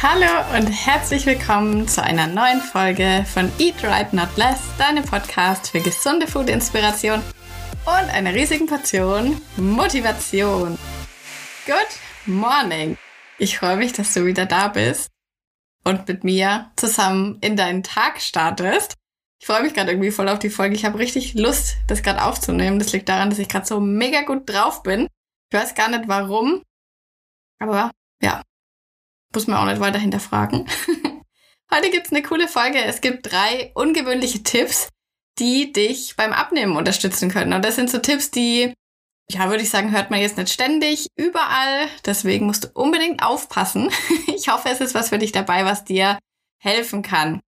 Hallo und herzlich willkommen zu einer neuen Folge von Eat Right Not Less, deinem Podcast für gesunde Food-Inspiration und eine riesigen Portion Motivation. Good morning! Ich freue mich, dass du wieder da bist und mit mir zusammen in deinen Tag startest. Ich freue mich gerade irgendwie voll auf die Folge. Ich habe richtig Lust, das gerade aufzunehmen. Das liegt daran, dass ich gerade so mega gut drauf bin. Ich weiß gar nicht warum, aber ja, muss man auch nicht weiter hinterfragen. Heute gibt's eine coole Folge. Es gibt drei ungewöhnliche Tipps, die dich beim Abnehmen unterstützen können. Und das sind so Tipps, die, ja, würde ich sagen, hört man jetzt nicht ständig, überall. Deswegen musst du unbedingt aufpassen. Ich hoffe, es ist was für dich dabei, was dir helfen kann.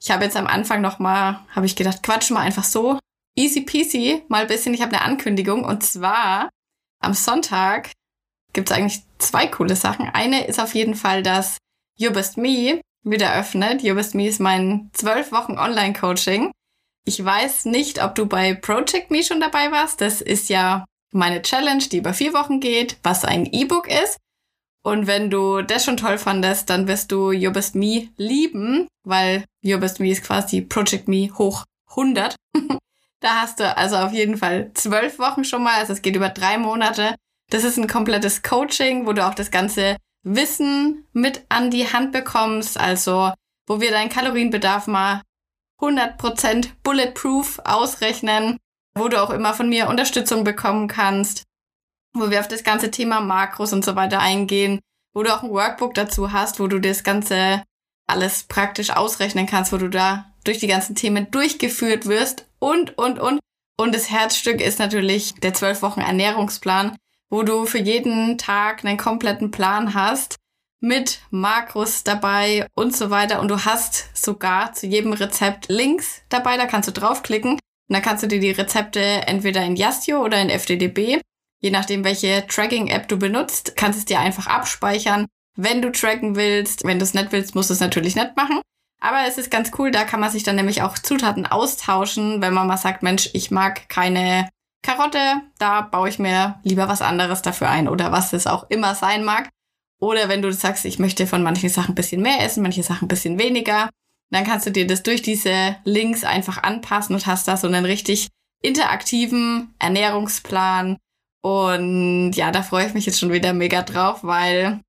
Ich habe jetzt am Anfang nochmal, habe ich gedacht, quatsch mal einfach so. Easy peasy, mal ein bisschen. Ich habe eine Ankündigung. Und zwar am Sonntag gibt es eigentlich zwei coole Sachen. Eine ist auf jeden Fall, dass You Best Me wieder öffnet. You Best Me ist mein zwölf Wochen Online-Coaching. Ich weiß nicht, ob du bei Project Me schon dabei warst. Das ist ja meine Challenge, die über vier Wochen geht, was ein E-Book ist. Und wenn du das schon toll fandest, dann wirst du You Best Me lieben, weil You Best Me ist quasi Project Me hoch 100. da hast du also auf jeden Fall zwölf Wochen schon mal. Also es geht über drei Monate. Das ist ein komplettes Coaching, wo du auch das ganze Wissen mit an die Hand bekommst. Also, wo wir deinen Kalorienbedarf mal 100% bulletproof ausrechnen, wo du auch immer von mir Unterstützung bekommen kannst, wo wir auf das ganze Thema Makros und so weiter eingehen, wo du auch ein Workbook dazu hast, wo du das Ganze alles praktisch ausrechnen kannst, wo du da durch die ganzen Themen durchgeführt wirst und, und, und. Und das Herzstück ist natürlich der 12 Wochen Ernährungsplan, wo du für jeden Tag einen kompletten Plan hast mit Makros dabei und so weiter. Und du hast sogar zu jedem Rezept Links dabei, da kannst du draufklicken. Und dann kannst du dir die Rezepte entweder in Yastio oder in FDDB, je nachdem welche Tracking-App du benutzt, kannst es dir einfach abspeichern. Wenn du tracken willst, wenn du es nicht willst, musst du es natürlich nicht machen. Aber es ist ganz cool, da kann man sich dann nämlich auch Zutaten austauschen, wenn man mal sagt, Mensch, ich mag keine Karotte, da baue ich mir lieber was anderes dafür ein oder was es auch immer sein mag. Oder wenn du sagst, ich möchte von manchen Sachen ein bisschen mehr essen, manche Sachen ein bisschen weniger, dann kannst du dir das durch diese Links einfach anpassen und hast da so einen richtig interaktiven Ernährungsplan. Und ja, da freue ich mich jetzt schon wieder mega drauf, weil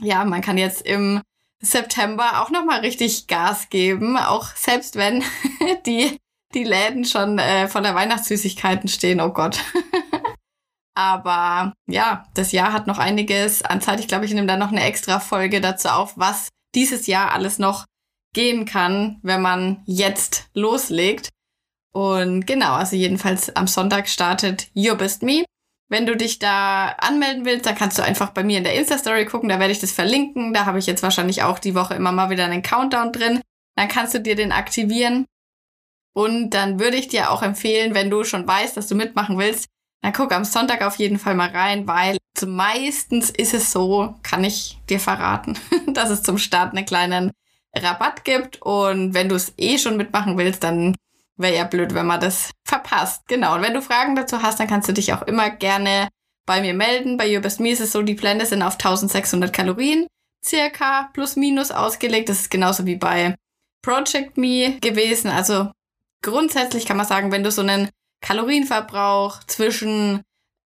ja, man kann jetzt im September auch nochmal richtig Gas geben, auch selbst wenn die die Läden schon äh, voller Weihnachtssüßigkeiten stehen. Oh Gott. Aber ja, das Jahr hat noch einiges an Zeit. Ich glaube, ich nehme da noch eine extra Folge dazu auf, was dieses Jahr alles noch gehen kann, wenn man jetzt loslegt. Und genau, also jedenfalls am Sonntag startet Your Best Me. Wenn du dich da anmelden willst, dann kannst du einfach bei mir in der Insta-Story gucken, da werde ich das verlinken. Da habe ich jetzt wahrscheinlich auch die Woche immer mal wieder einen Countdown drin. Dann kannst du dir den aktivieren und dann würde ich dir auch empfehlen, wenn du schon weißt, dass du mitmachen willst, dann guck am Sonntag auf jeden Fall mal rein, weil meistens ist es so, kann ich dir verraten, dass es zum Start einen kleinen Rabatt gibt. Und wenn du es eh schon mitmachen willst, dann wäre ja blöd, wenn man das verpasst. Genau. Und wenn du Fragen dazu hast, dann kannst du dich auch immer gerne bei mir melden. Bei Your Best Me ist es so, die Pläne sind auf 1600 Kalorien circa plus minus ausgelegt. Das ist genauso wie bei Project Me gewesen. Also grundsätzlich kann man sagen, wenn du so einen Kalorienverbrauch zwischen,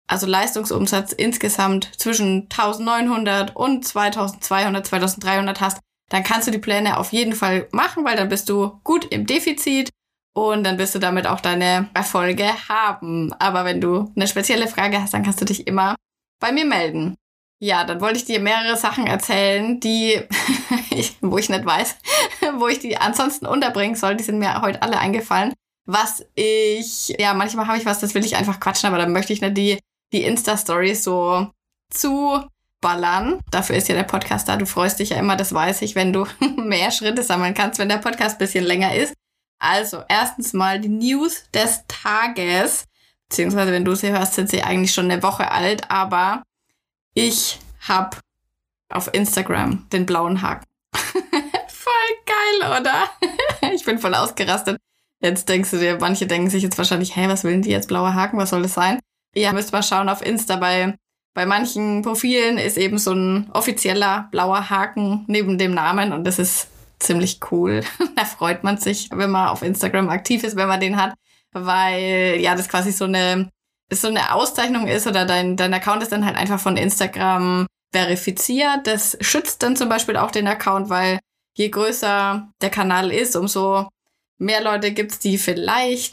also Leistungsumsatz insgesamt zwischen 1900 und 2200, 2300 hast, dann kannst du die Pläne auf jeden Fall machen, weil dann bist du gut im Defizit und dann wirst du damit auch deine Erfolge haben. Aber wenn du eine spezielle Frage hast, dann kannst du dich immer bei mir melden. Ja, dann wollte ich dir mehrere Sachen erzählen, die, ich, wo ich nicht weiß, wo ich die ansonsten unterbringen soll. Die sind mir heute alle eingefallen. Was ich, ja, manchmal habe ich was, das will ich einfach quatschen, aber dann möchte ich nicht die, die Insta-Story so zu ballern. Dafür ist ja der Podcast da. Du freust dich ja immer, das weiß ich, wenn du mehr Schritte sammeln kannst, wenn der Podcast bisschen länger ist. Also, erstens mal die News des Tages. Beziehungsweise, wenn du sie hörst, sind sie eigentlich schon eine Woche alt, aber ich habe auf Instagram den blauen Haken. voll geil, oder? ich bin voll ausgerastet. Jetzt denkst du dir, manche denken sich jetzt wahrscheinlich, hey, was will die jetzt blaue Haken? Was soll das sein? Ihr müsst mal schauen auf Insta bei Bei manchen Profilen ist eben so ein offizieller blauer Haken neben dem Namen und das ist ziemlich cool. da freut man sich, wenn man auf Instagram aktiv ist, wenn man den hat, weil ja, das quasi so eine so eine Auszeichnung ist oder dein, dein Account ist dann halt einfach von Instagram verifiziert. Das schützt dann zum Beispiel auch den Account, weil je größer der Kanal ist, umso mehr Leute gibt's, die vielleicht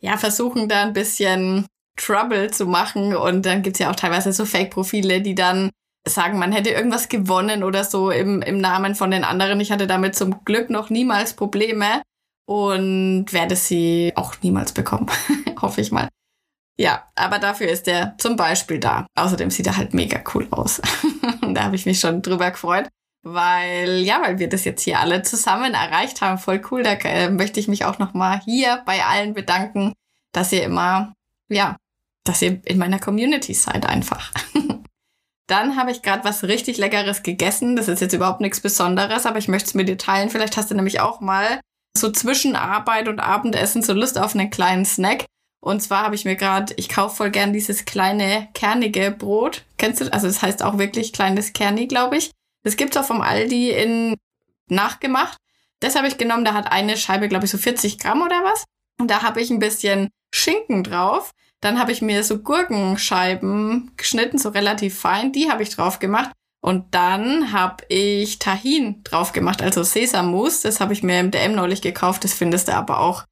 ja versuchen da ein bisschen Trouble zu machen. Und dann gibt's ja auch teilweise so Fake-Profile, die dann sagen, man hätte irgendwas gewonnen oder so im, im Namen von den anderen. Ich hatte damit zum Glück noch niemals Probleme und werde sie auch niemals bekommen. Hoffe ich mal. Ja, aber dafür ist er zum Beispiel da. Außerdem sieht er halt mega cool aus. da habe ich mich schon drüber gefreut. Weil, ja, weil wir das jetzt hier alle zusammen erreicht haben. Voll cool. Da äh, möchte ich mich auch nochmal hier bei allen bedanken, dass ihr immer, ja, dass ihr in meiner Community seid einfach. Dann habe ich gerade was richtig Leckeres gegessen. Das ist jetzt überhaupt nichts Besonderes, aber ich möchte es mit dir teilen. Vielleicht hast du nämlich auch mal so zwischen Arbeit und Abendessen so Lust auf einen kleinen Snack. Und zwar habe ich mir gerade, ich kaufe voll gern dieses kleine kernige Brot. Kennst du? Also es das heißt auch wirklich kleines Kerni, glaube ich. Das gibt's auch vom Aldi in nachgemacht. Das habe ich genommen. Da hat eine Scheibe, glaube ich, so 40 Gramm oder was. Und da habe ich ein bisschen Schinken drauf. Dann habe ich mir so Gurkenscheiben geschnitten, so relativ fein. Die habe ich drauf gemacht. Und dann habe ich Tahin drauf gemacht, also Sesammus. Das habe ich mir im DM neulich gekauft. Das findest du aber auch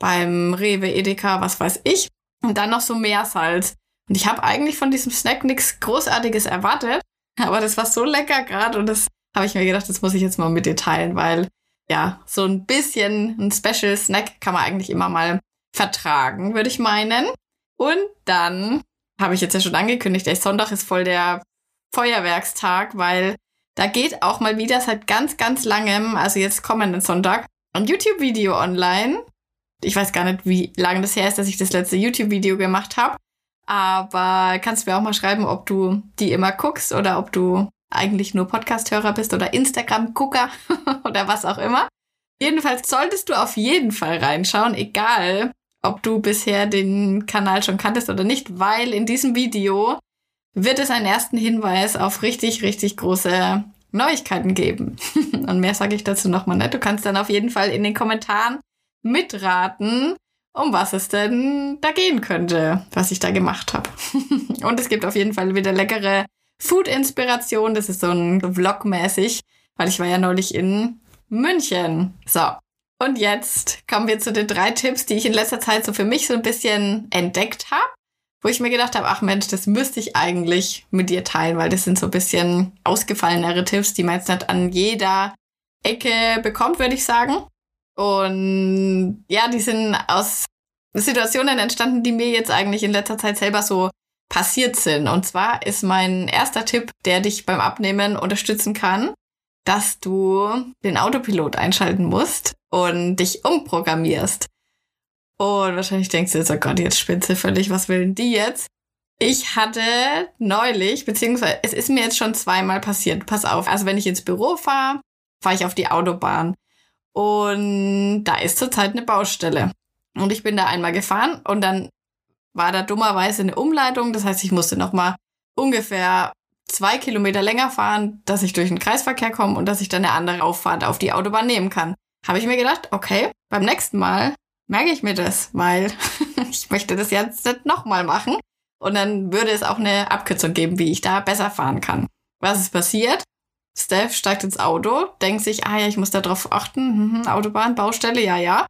beim Rewe, Edeka, was weiß ich. Und dann noch so Meersalz. Und ich habe eigentlich von diesem Snack nichts Großartiges erwartet. Aber das war so lecker gerade und das habe ich mir gedacht, das muss ich jetzt mal mit dir teilen, weil ja, so ein bisschen ein Special Snack kann man eigentlich immer mal vertragen, würde ich meinen. Und dann habe ich jetzt ja schon angekündigt, der Sonntag ist voll der Feuerwerkstag, weil da geht auch mal wieder seit ganz, ganz langem, also jetzt kommenden Sonntag, ein YouTube-Video online. Ich weiß gar nicht, wie lange das her ist, dass ich das letzte YouTube-Video gemacht habe. Aber kannst mir auch mal schreiben, ob du die immer guckst oder ob du eigentlich nur Podcast-Hörer bist oder Instagram-Gucker oder was auch immer. Jedenfalls solltest du auf jeden Fall reinschauen, egal ob du bisher den Kanal schon kanntest oder nicht, weil in diesem Video wird es einen ersten Hinweis auf richtig, richtig große Neuigkeiten geben. Und mehr sage ich dazu nochmal nicht. Du kannst dann auf jeden Fall in den Kommentaren mitraten, um was es denn da gehen könnte, was ich da gemacht habe. Und es gibt auf jeden Fall wieder leckere Food-Inspiration. Das ist so ein Vlog-mäßig, weil ich war ja neulich in München. So. Und jetzt kommen wir zu den drei Tipps, die ich in letzter Zeit so für mich so ein bisschen entdeckt habe, wo ich mir gedacht habe, ach Mensch, das müsste ich eigentlich mit dir teilen, weil das sind so ein bisschen ausgefallenere Tipps, die man jetzt nicht an jeder Ecke bekommt, würde ich sagen. Und ja, die sind aus Situationen entstanden, die mir jetzt eigentlich in letzter Zeit selber so passiert sind. Und zwar ist mein erster Tipp, der dich beim Abnehmen unterstützen kann, dass du den Autopilot einschalten musst und dich umprogrammierst. Und wahrscheinlich denkst du jetzt, oh Gott, jetzt spinnt sie völlig, was will denn die jetzt? Ich hatte neulich, beziehungsweise es ist mir jetzt schon zweimal passiert. Pass auf, also wenn ich ins Büro fahre, fahre ich auf die Autobahn. Und da ist zurzeit eine Baustelle. Und ich bin da einmal gefahren und dann war da dummerweise eine Umleitung. Das heißt, ich musste nochmal ungefähr zwei Kilometer länger fahren, dass ich durch den Kreisverkehr komme und dass ich dann eine andere Auffahrt auf die Autobahn nehmen kann. Habe ich mir gedacht, okay, beim nächsten Mal merke ich mir das, weil ich möchte das jetzt nicht nochmal machen. Und dann würde es auch eine Abkürzung geben, wie ich da besser fahren kann. Was ist passiert? Steph steigt ins Auto, denkt sich, ah ja, ich muss da drauf achten, mhm, Autobahn, Baustelle, ja, ja.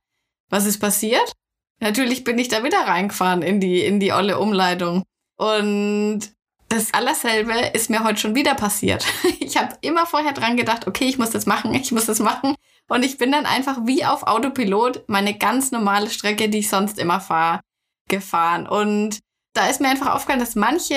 Was ist passiert? Natürlich bin ich da wieder reingefahren in die, in die olle Umleitung. Und das Allerselbe ist mir heute schon wieder passiert. Ich habe immer vorher dran gedacht, okay, ich muss das machen, ich muss das machen. Und ich bin dann einfach wie auf Autopilot meine ganz normale Strecke, die ich sonst immer fahre, gefahren. Und da ist mir einfach aufgefallen, dass manche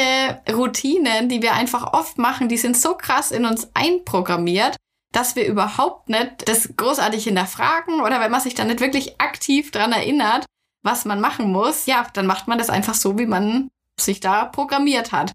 Routinen, die wir einfach oft machen, die sind so krass in uns einprogrammiert, dass wir überhaupt nicht das großartig hinterfragen oder wenn man sich dann nicht wirklich aktiv dran erinnert, was man machen muss, ja, dann macht man das einfach so, wie man sich da programmiert hat.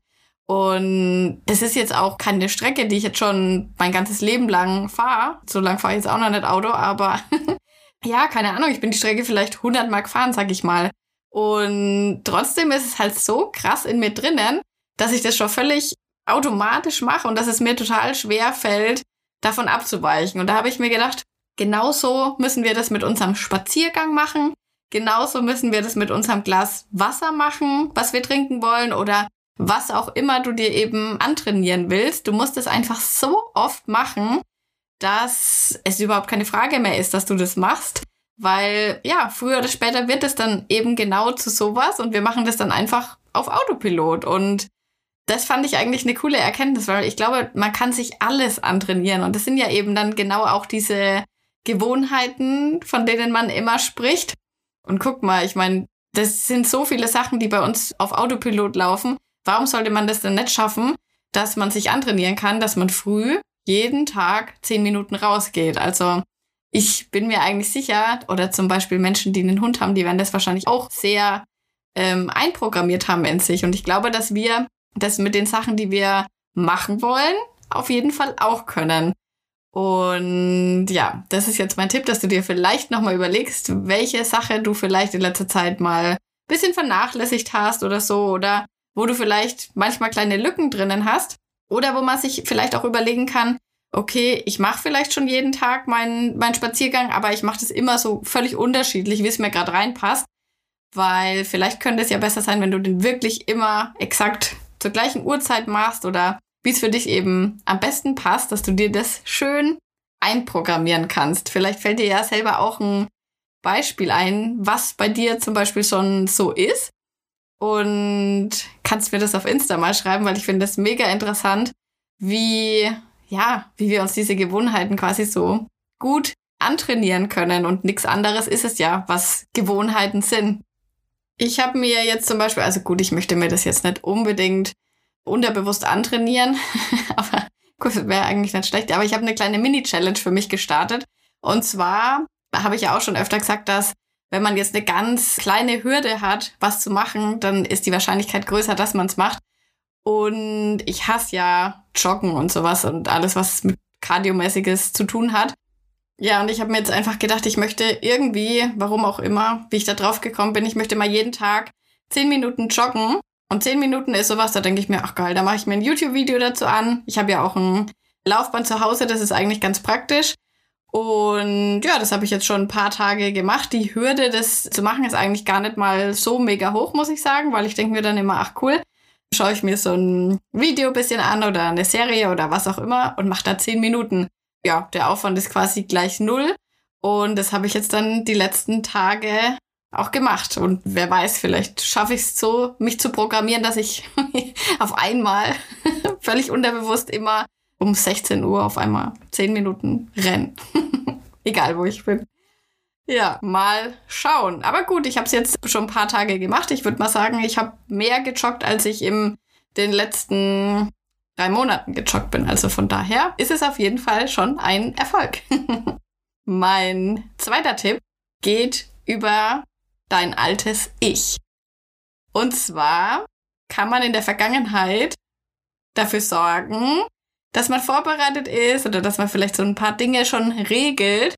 Und das ist jetzt auch keine Strecke, die ich jetzt schon mein ganzes Leben lang fahre. So lang fahre ich jetzt auch noch nicht Auto, aber ja, keine Ahnung, ich bin die Strecke vielleicht 100 Mal gefahren, sag ich mal. Und trotzdem ist es halt so krass in mir drinnen, dass ich das schon völlig automatisch mache und dass es mir total schwer fällt, davon abzuweichen. Und da habe ich mir gedacht, genauso müssen wir das mit unserem Spaziergang machen. Genauso müssen wir das mit unserem Glas Wasser machen, was wir trinken wollen oder was auch immer du dir eben antrainieren willst. Du musst es einfach so oft machen, dass es überhaupt keine Frage mehr ist, dass du das machst. Weil ja, früher oder später wird es dann eben genau zu sowas und wir machen das dann einfach auf Autopilot. Und das fand ich eigentlich eine coole Erkenntnis, weil ich glaube, man kann sich alles antrainieren. Und das sind ja eben dann genau auch diese Gewohnheiten, von denen man immer spricht. Und guck mal, ich meine, das sind so viele Sachen, die bei uns auf Autopilot laufen. Warum sollte man das denn nicht schaffen, dass man sich antrainieren kann, dass man früh jeden Tag zehn Minuten rausgeht? Also ich bin mir eigentlich sicher, oder zum Beispiel Menschen, die einen Hund haben, die werden das wahrscheinlich auch sehr ähm, einprogrammiert haben in sich. Und ich glaube, dass wir das mit den Sachen, die wir machen wollen, auf jeden Fall auch können. Und ja, das ist jetzt mein Tipp, dass du dir vielleicht nochmal überlegst, welche Sache du vielleicht in letzter Zeit mal ein bisschen vernachlässigt hast oder so, oder wo du vielleicht manchmal kleine Lücken drinnen hast, oder wo man sich vielleicht auch überlegen kann, okay, ich mache vielleicht schon jeden Tag meinen, meinen Spaziergang, aber ich mache das immer so völlig unterschiedlich, wie es mir gerade reinpasst. Weil vielleicht könnte es ja besser sein, wenn du den wirklich immer exakt zur gleichen Uhrzeit machst oder wie es für dich eben am besten passt, dass du dir das schön einprogrammieren kannst. Vielleicht fällt dir ja selber auch ein Beispiel ein, was bei dir zum Beispiel schon so ist. Und kannst mir das auf Insta mal schreiben, weil ich finde das mega interessant, wie ja, wie wir uns diese Gewohnheiten quasi so gut antrainieren können. Und nichts anderes ist es ja, was Gewohnheiten sind. Ich habe mir jetzt zum Beispiel, also gut, ich möchte mir das jetzt nicht unbedingt unterbewusst antrainieren, aber gut, wäre eigentlich nicht schlecht. Aber ich habe eine kleine Mini-Challenge für mich gestartet. Und zwar habe ich ja auch schon öfter gesagt, dass wenn man jetzt eine ganz kleine Hürde hat, was zu machen, dann ist die Wahrscheinlichkeit größer, dass man es macht. Und ich hasse ja Joggen und sowas und alles, was mit Kardiomäßiges zu tun hat. Ja, und ich habe mir jetzt einfach gedacht, ich möchte irgendwie, warum auch immer, wie ich da drauf gekommen bin, ich möchte mal jeden Tag zehn Minuten joggen. Und zehn Minuten ist sowas, da denke ich mir, ach geil, da mache ich mir ein YouTube-Video dazu an. Ich habe ja auch ein Laufband zu Hause, das ist eigentlich ganz praktisch. Und ja, das habe ich jetzt schon ein paar Tage gemacht. Die Hürde, das zu machen, ist eigentlich gar nicht mal so mega hoch, muss ich sagen, weil ich denke mir dann immer, ach cool, schaue ich mir so ein Video bisschen an oder eine Serie oder was auch immer und mache da zehn Minuten. Ja, der Aufwand ist quasi gleich null. Und das habe ich jetzt dann die letzten Tage auch gemacht. Und wer weiß, vielleicht schaffe ich es so, mich zu programmieren, dass ich auf einmal völlig unterbewusst immer um 16 Uhr auf einmal zehn Minuten renne. Egal, wo ich bin. Ja, mal schauen. Aber gut, ich habe es jetzt schon ein paar Tage gemacht. Ich würde mal sagen, ich habe mehr gejoggt, als ich in den letzten drei Monaten gejoggt bin. Also von daher ist es auf jeden Fall schon ein Erfolg. mein zweiter Tipp geht über dein altes Ich. Und zwar kann man in der Vergangenheit dafür sorgen, dass man vorbereitet ist oder dass man vielleicht so ein paar Dinge schon regelt,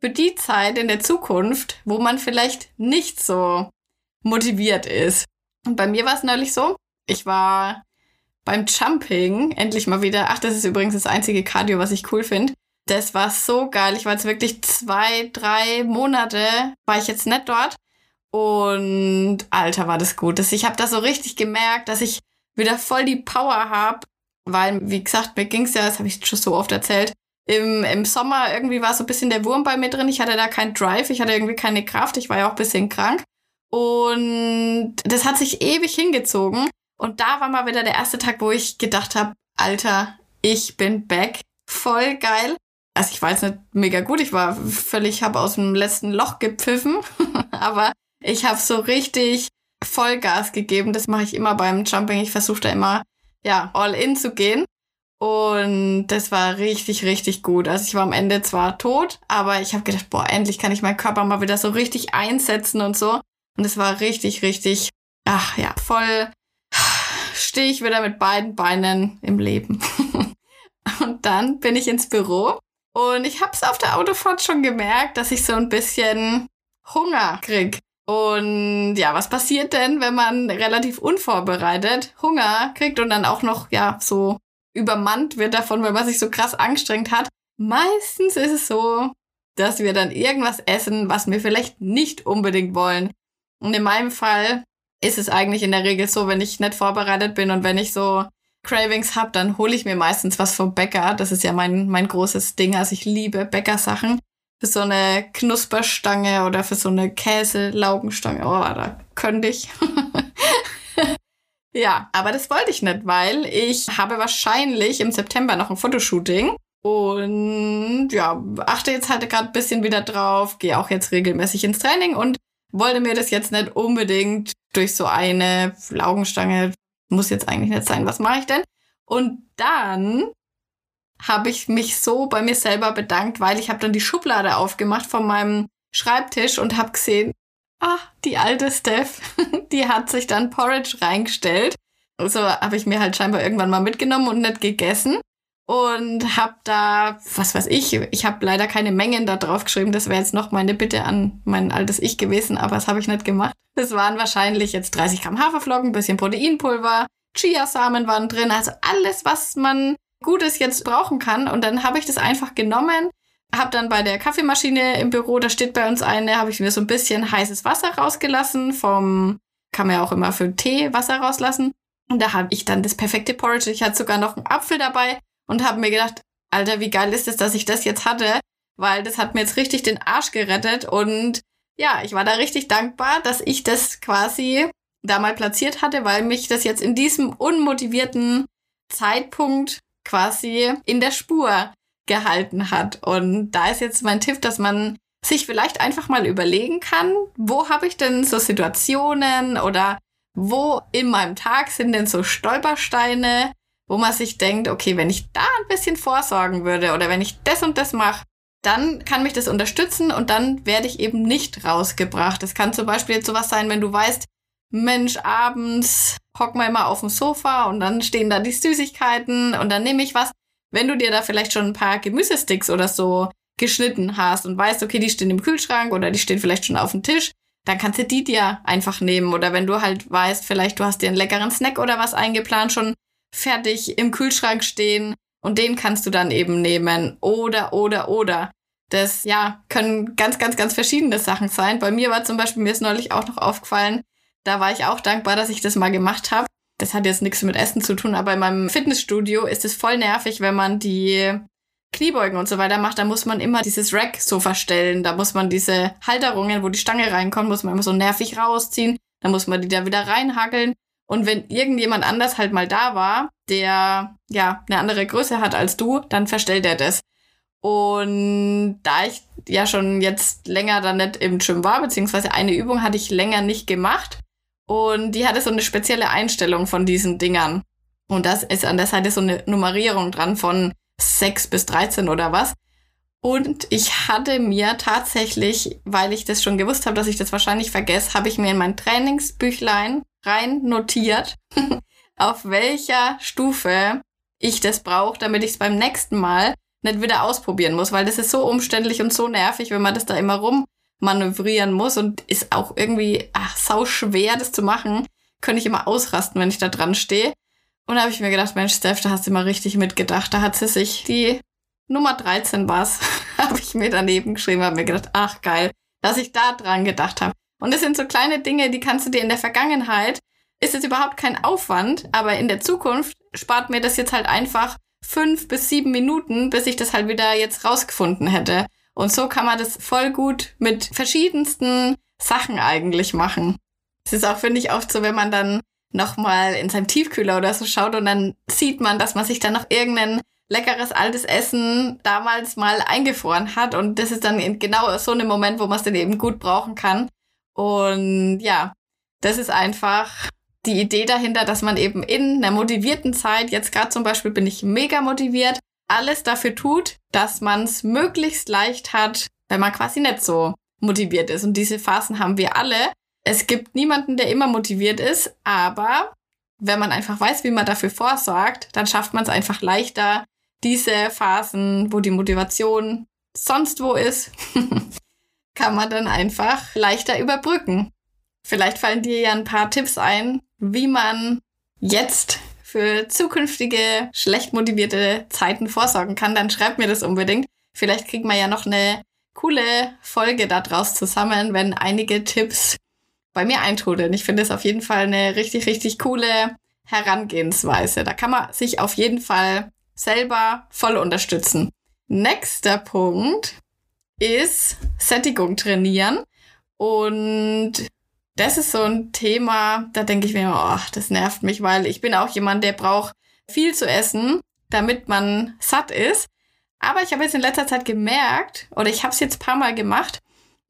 für die Zeit in der Zukunft, wo man vielleicht nicht so motiviert ist. Und bei mir war es neulich so, ich war beim Jumping endlich mal wieder. Ach, das ist übrigens das einzige Cardio, was ich cool finde. Das war so geil. Ich war jetzt wirklich zwei, drei Monate, war ich jetzt nicht dort. Und Alter, war das gut. Ich habe da so richtig gemerkt, dass ich wieder voll die Power habe. Weil, wie gesagt, mir ging's ja, das habe ich schon so oft erzählt, im, im Sommer irgendwie war so ein bisschen der Wurm bei mir drin. Ich hatte da keinen Drive, ich hatte irgendwie keine Kraft. Ich war ja auch ein bisschen krank. Und das hat sich ewig hingezogen. Und da war mal wieder der erste Tag, wo ich gedacht habe, Alter, ich bin back. Voll geil. Also ich war jetzt nicht mega gut. Ich war völlig, habe aus dem letzten Loch gepfiffen. Aber ich habe so richtig Vollgas gegeben. Das mache ich immer beim Jumping. Ich versuche da immer, ja, all in zu gehen. Und das war richtig, richtig gut. Also ich war am Ende zwar tot, aber ich habe gedacht, boah, endlich kann ich meinen Körper mal wieder so richtig einsetzen und so. Und es war richtig, richtig, ach ja, voll stehe ich wieder mit beiden Beinen im Leben. und dann bin ich ins Büro und ich habe es auf der Autofahrt schon gemerkt, dass ich so ein bisschen Hunger krieg. Und ja, was passiert denn, wenn man relativ unvorbereitet Hunger kriegt und dann auch noch, ja, so übermannt wird davon, weil man sich so krass angestrengt hat? Meistens ist es so, dass wir dann irgendwas essen, was wir vielleicht nicht unbedingt wollen. Und in meinem Fall ist es eigentlich in der Regel so, wenn ich nicht vorbereitet bin und wenn ich so Cravings habe, dann hole ich mir meistens was vom Bäcker. Das ist ja mein, mein großes Ding. Also ich liebe Bäckersachen. Für so eine Knusperstange oder für so eine Käselaugenstange. Oh, da könnte ich. ja, aber das wollte ich nicht, weil ich habe wahrscheinlich im September noch ein Fotoshooting. Und ja, achte jetzt halt gerade ein bisschen wieder drauf, gehe auch jetzt regelmäßig ins Training und wollte mir das jetzt nicht unbedingt durch so eine Laugenstange, muss jetzt eigentlich nicht sein, was mache ich denn? Und dann habe ich mich so bei mir selber bedankt, weil ich habe dann die Schublade aufgemacht von meinem Schreibtisch und habe gesehen, ah, die alte Steph, die hat sich dann Porridge reingestellt. So habe ich mir halt scheinbar irgendwann mal mitgenommen und nicht gegessen und habe da, was weiß ich, ich habe leider keine Mengen da drauf geschrieben. Das wäre jetzt noch meine Bitte an mein altes Ich gewesen, aber das habe ich nicht gemacht. Das waren wahrscheinlich jetzt 30 Gramm Haferflocken, bisschen Proteinpulver, Chiasamen waren drin, also alles, was man Gutes jetzt brauchen kann. Und dann habe ich das einfach genommen, habe dann bei der Kaffeemaschine im Büro, da steht bei uns eine, habe ich mir so ein bisschen heißes Wasser rausgelassen vom, kann man ja auch immer für Tee Wasser rauslassen. Und da habe ich dann das perfekte Porridge. Ich hatte sogar noch einen Apfel dabei und habe mir gedacht, Alter, wie geil ist es, dass ich das jetzt hatte, weil das hat mir jetzt richtig den Arsch gerettet und ja, ich war da richtig dankbar, dass ich das quasi da mal platziert hatte, weil mich das jetzt in diesem unmotivierten Zeitpunkt quasi in der Spur gehalten hat. Und da ist jetzt mein Tipp, dass man sich vielleicht einfach mal überlegen kann, wo habe ich denn so Situationen oder wo in meinem Tag sind denn so Stolpersteine, wo man sich denkt, okay, wenn ich da ein bisschen vorsorgen würde oder wenn ich das und das mache, dann kann mich das unterstützen und dann werde ich eben nicht rausgebracht. Das kann zum Beispiel jetzt sowas sein, wenn du weißt, Mensch, abends hocken wir immer auf dem Sofa und dann stehen da die Süßigkeiten und dann nehme ich was. Wenn du dir da vielleicht schon ein paar Gemüsesticks oder so geschnitten hast und weißt, okay, die stehen im Kühlschrank oder die stehen vielleicht schon auf dem Tisch, dann kannst du die dir einfach nehmen. Oder wenn du halt weißt, vielleicht du hast dir einen leckeren Snack oder was eingeplant schon, fertig im Kühlschrank stehen und den kannst du dann eben nehmen. Oder, oder, oder. Das, ja, können ganz, ganz, ganz verschiedene Sachen sein. Bei mir war zum Beispiel, mir ist neulich auch noch aufgefallen, da war ich auch dankbar, dass ich das mal gemacht habe. Das hat jetzt nichts mit Essen zu tun, aber in meinem Fitnessstudio ist es voll nervig, wenn man die Kniebeugen und so weiter macht, da muss man immer dieses Rack so verstellen. Da muss man diese Halterungen, wo die Stange reinkommt, muss man immer so nervig rausziehen. Da muss man die da wieder reinhackeln. Und wenn irgendjemand anders halt mal da war, der ja eine andere Größe hat als du, dann verstellt er das. Und da ich ja schon jetzt länger dann nicht im Gym war, beziehungsweise eine Übung hatte ich länger nicht gemacht. Und die hatte so eine spezielle Einstellung von diesen Dingern. Und das ist an der Seite so eine Nummerierung dran von 6 bis 13 oder was. Und ich hatte mir tatsächlich, weil ich das schon gewusst habe, dass ich das wahrscheinlich vergesse, habe ich mir in mein Trainingsbüchlein rein notiert, auf welcher Stufe ich das brauche, damit ich es beim nächsten Mal nicht wieder ausprobieren muss, weil das ist so umständlich und so nervig, wenn man das da immer rum manövrieren muss und ist auch irgendwie ach, sau schwer, das zu machen. Könnte ich immer ausrasten, wenn ich da dran stehe. Und da habe ich mir gedacht, Mensch, Steph, da hast du mal richtig mitgedacht. Da hat sie sich die Nummer 13 war's, habe ich mir daneben geschrieben, habe mir gedacht, ach geil, dass ich da dran gedacht habe. Und das sind so kleine Dinge, die kannst du dir in der Vergangenheit, ist es überhaupt kein Aufwand, aber in der Zukunft spart mir das jetzt halt einfach fünf bis sieben Minuten, bis ich das halt wieder jetzt rausgefunden hätte. Und so kann man das voll gut mit verschiedensten Sachen eigentlich machen. Es ist auch, finde ich, oft so, wenn man dann nochmal in seinem Tiefkühler oder so schaut und dann sieht man, dass man sich dann noch irgendein leckeres altes Essen damals mal eingefroren hat. Und das ist dann genau so ein Moment, wo man es dann eben gut brauchen kann. Und ja, das ist einfach die Idee dahinter, dass man eben in einer motivierten Zeit, jetzt gerade zum Beispiel bin ich mega motiviert, alles dafür tut, dass man es möglichst leicht hat, wenn man quasi nicht so motiviert ist. Und diese Phasen haben wir alle. Es gibt niemanden, der immer motiviert ist, aber wenn man einfach weiß, wie man dafür vorsorgt, dann schafft man es einfach leichter, diese Phasen, wo die Motivation sonst wo ist, kann man dann einfach leichter überbrücken. Vielleicht fallen dir ja ein paar Tipps ein, wie man jetzt für zukünftige schlecht motivierte Zeiten vorsorgen kann. Dann schreib mir das unbedingt. Vielleicht kriegt man ja noch eine coole Folge daraus zusammen, wenn einige Tipps bei mir eintrudeln. Ich finde es auf jeden Fall eine richtig, richtig coole Herangehensweise. Da kann man sich auf jeden Fall selber voll unterstützen. Nächster Punkt ist Sättigung trainieren. Und das ist so ein Thema, da denke ich mir, oh, das nervt mich, weil ich bin auch jemand, der braucht viel zu essen, damit man satt ist. Aber ich habe jetzt in letzter Zeit gemerkt, oder ich habe es jetzt paar Mal gemacht,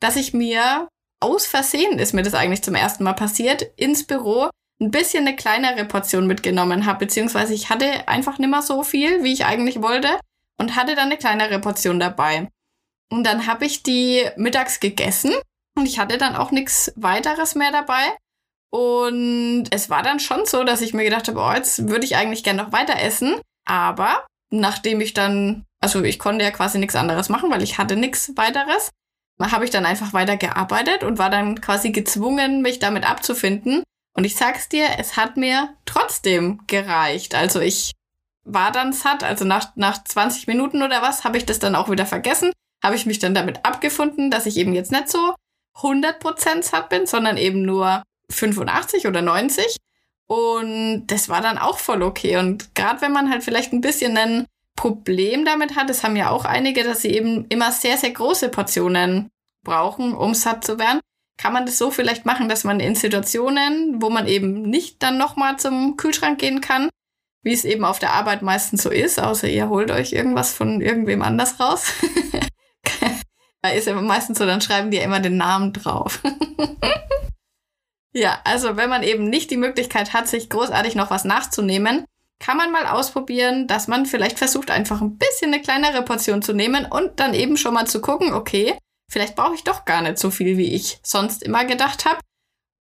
dass ich mir aus Versehen ist mir das eigentlich zum ersten Mal passiert, ins Büro ein bisschen eine kleinere Portion mitgenommen habe, beziehungsweise ich hatte einfach nicht mehr so viel, wie ich eigentlich wollte und hatte dann eine kleinere Portion dabei. Und dann habe ich die mittags gegessen und ich hatte dann auch nichts weiteres mehr dabei. Und es war dann schon so, dass ich mir gedacht habe, oh, jetzt würde ich eigentlich gerne noch weiter essen. Aber nachdem ich dann, also ich konnte ja quasi nichts anderes machen, weil ich hatte nichts weiteres, habe ich dann einfach weiter gearbeitet und war dann quasi gezwungen, mich damit abzufinden. Und ich sag's dir, es hat mir trotzdem gereicht. Also ich war dann satt, also nach, nach 20 Minuten oder was, habe ich das dann auch wieder vergessen, habe ich mich dann damit abgefunden, dass ich eben jetzt nicht so 100% satt bin, sondern eben nur 85 oder 90. Und das war dann auch voll okay. Und gerade wenn man halt vielleicht ein bisschen ein Problem damit hat, das haben ja auch einige, dass sie eben immer sehr, sehr große Portionen brauchen, um satt zu werden, kann man das so vielleicht machen, dass man in Situationen, wo man eben nicht dann nochmal zum Kühlschrank gehen kann, wie es eben auf der Arbeit meistens so ist, außer ihr holt euch irgendwas von irgendwem anders raus. ist ja meistens so, dann schreiben die ja immer den Namen drauf. ja, also wenn man eben nicht die Möglichkeit hat, sich großartig noch was nachzunehmen, kann man mal ausprobieren, dass man vielleicht versucht, einfach ein bisschen eine kleinere Portion zu nehmen und dann eben schon mal zu gucken, okay, vielleicht brauche ich doch gar nicht so viel, wie ich sonst immer gedacht habe.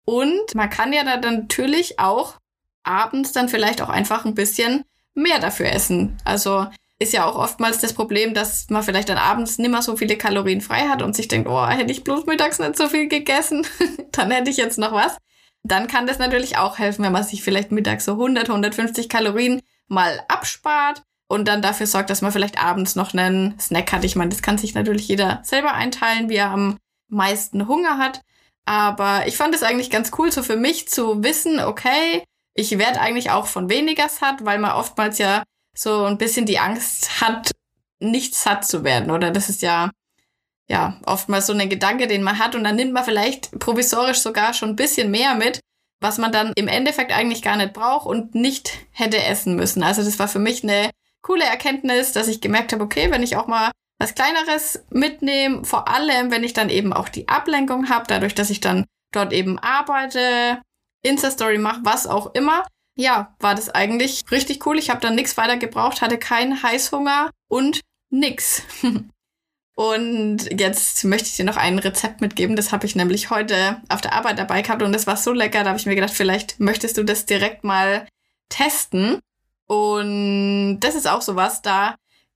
Und man kann ja dann natürlich auch abends dann vielleicht auch einfach ein bisschen mehr dafür essen. Also ist ja auch oftmals das Problem, dass man vielleicht dann abends nimmer so viele Kalorien frei hat und sich denkt, oh, hätte ich bloß mittags nicht so viel gegessen, dann hätte ich jetzt noch was dann kann das natürlich auch helfen, wenn man sich vielleicht mittags so 100, 150 Kalorien mal abspart und dann dafür sorgt, dass man vielleicht abends noch einen Snack hat. Ich meine, das kann sich natürlich jeder selber einteilen, wie er am meisten Hunger hat. Aber ich fand es eigentlich ganz cool, so für mich zu wissen, okay, ich werde eigentlich auch von weniger satt, weil man oftmals ja so ein bisschen die Angst hat, nicht satt zu werden. Oder das ist ja, ja, oftmals so ein Gedanke, den man hat. Und dann nimmt man vielleicht provisorisch sogar schon ein bisschen mehr mit, was man dann im Endeffekt eigentlich gar nicht braucht und nicht hätte essen müssen. Also das war für mich eine coole Erkenntnis, dass ich gemerkt habe, okay, wenn ich auch mal was Kleineres mitnehme, vor allem wenn ich dann eben auch die Ablenkung habe, dadurch, dass ich dann dort eben arbeite, Insta-Story mache, was auch immer, ja, war das eigentlich richtig cool. Ich habe dann nichts weiter gebraucht, hatte keinen Heißhunger und nix. Und jetzt möchte ich dir noch ein Rezept mitgeben. Das habe ich nämlich heute auf der Arbeit dabei gehabt und das war so lecker. Da habe ich mir gedacht, vielleicht möchtest du das direkt mal testen. Und das ist auch sowas, da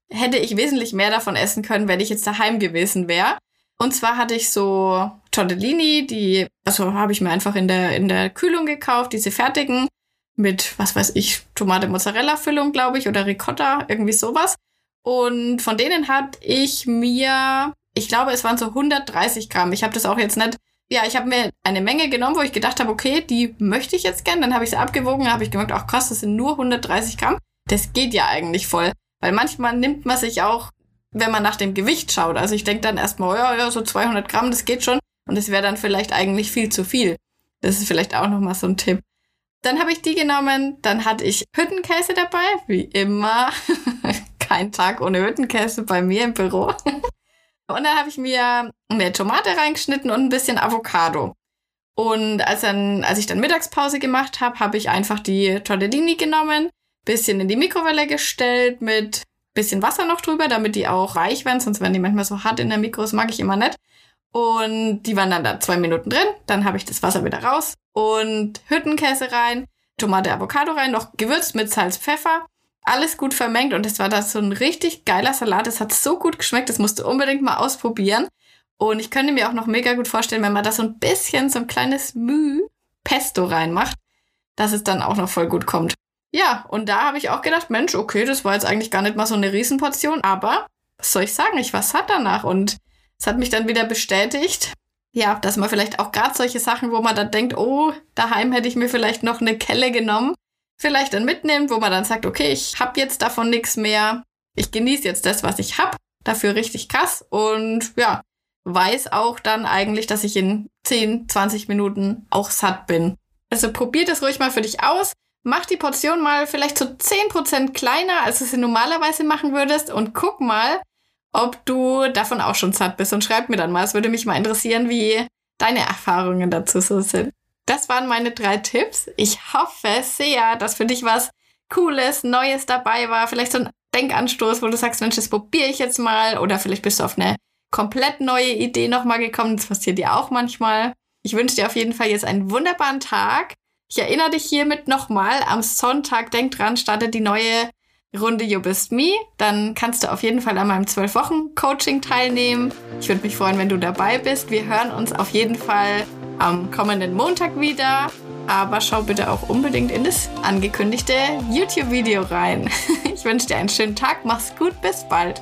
hätte ich wesentlich mehr davon essen können, wenn ich jetzt daheim gewesen wäre. Und zwar hatte ich so Tortellini, die, also habe ich mir einfach in der, in der Kühlung gekauft, diese fertigen, mit, was weiß ich, Tomate-Mozzarella-Füllung, glaube ich, oder Ricotta, irgendwie sowas. Und von denen hatte ich mir, ich glaube, es waren so 130 Gramm. Ich habe das auch jetzt nicht. Ja, ich habe mir eine Menge genommen, wo ich gedacht habe, okay, die möchte ich jetzt gern. Dann habe ich sie abgewogen, habe ich gemerkt, ach krass, das sind nur 130 Gramm. Das geht ja eigentlich voll. Weil manchmal nimmt man sich auch, wenn man nach dem Gewicht schaut. Also ich denke dann erstmal, ja, ja, so 200 Gramm, das geht schon. Und es wäre dann vielleicht eigentlich viel zu viel. Das ist vielleicht auch nochmal so ein Tipp. Dann habe ich die genommen, dann hatte ich Hüttenkäse dabei, wie immer. kein Tag ohne Hüttenkäse bei mir im Büro. Und dann habe ich mir eine Tomate reingeschnitten und ein bisschen Avocado. Und als, dann, als ich dann Mittagspause gemacht habe, habe ich einfach die Tortellini genommen, bisschen in die Mikrowelle gestellt mit bisschen Wasser noch drüber, damit die auch weich werden, sonst werden die manchmal so hart in der Mikro, das mag ich immer nicht. Und die waren dann da zwei Minuten drin, dann habe ich das Wasser wieder raus und Hüttenkäse rein, Tomate, Avocado rein, noch gewürzt mit Salz, Pfeffer alles gut vermengt und es war da so ein richtig geiler Salat. Es hat so gut geschmeckt, das musst du unbedingt mal ausprobieren. Und ich könnte mir auch noch mega gut vorstellen, wenn man da so ein bisschen, so ein kleines Müh Pesto reinmacht, dass es dann auch noch voll gut kommt. Ja, und da habe ich auch gedacht, Mensch, okay, das war jetzt eigentlich gar nicht mal so eine Riesenportion, aber was soll ich sagen, ich war satt danach und es hat mich dann wieder bestätigt, ja, dass man vielleicht auch gerade solche Sachen, wo man dann denkt, oh, daheim hätte ich mir vielleicht noch eine Kelle genommen, vielleicht dann mitnimmt, wo man dann sagt, okay, ich habe jetzt davon nichts mehr, ich genieße jetzt das, was ich habe, dafür richtig krass und ja, weiß auch dann eigentlich, dass ich in 10, 20 Minuten auch satt bin. Also probier das ruhig mal für dich aus. Mach die Portion mal vielleicht so 10% kleiner, als du sie normalerweise machen würdest und guck mal, ob du davon auch schon satt bist und schreib mir dann mal. Es würde mich mal interessieren, wie deine Erfahrungen dazu so sind. Das waren meine drei Tipps. Ich hoffe sehr, dass für dich was Cooles, Neues dabei war. Vielleicht so ein Denkanstoß, wo du sagst, Mensch, das probiere ich jetzt mal. Oder vielleicht bist du auf eine komplett neue Idee nochmal gekommen. Das passiert dir auch manchmal. Ich wünsche dir auf jeden Fall jetzt einen wunderbaren Tag. Ich erinnere dich hiermit nochmal, am Sonntag, denk dran, startet die neue Runde You Bist Me. Dann kannst du auf jeden Fall an meinem 12-Wochen-Coaching teilnehmen. Ich würde mich freuen, wenn du dabei bist. Wir hören uns auf jeden Fall am kommenden Montag wieder. Aber schau bitte auch unbedingt in das angekündigte YouTube-Video rein. Ich wünsche dir einen schönen Tag. Mach's gut. Bis bald.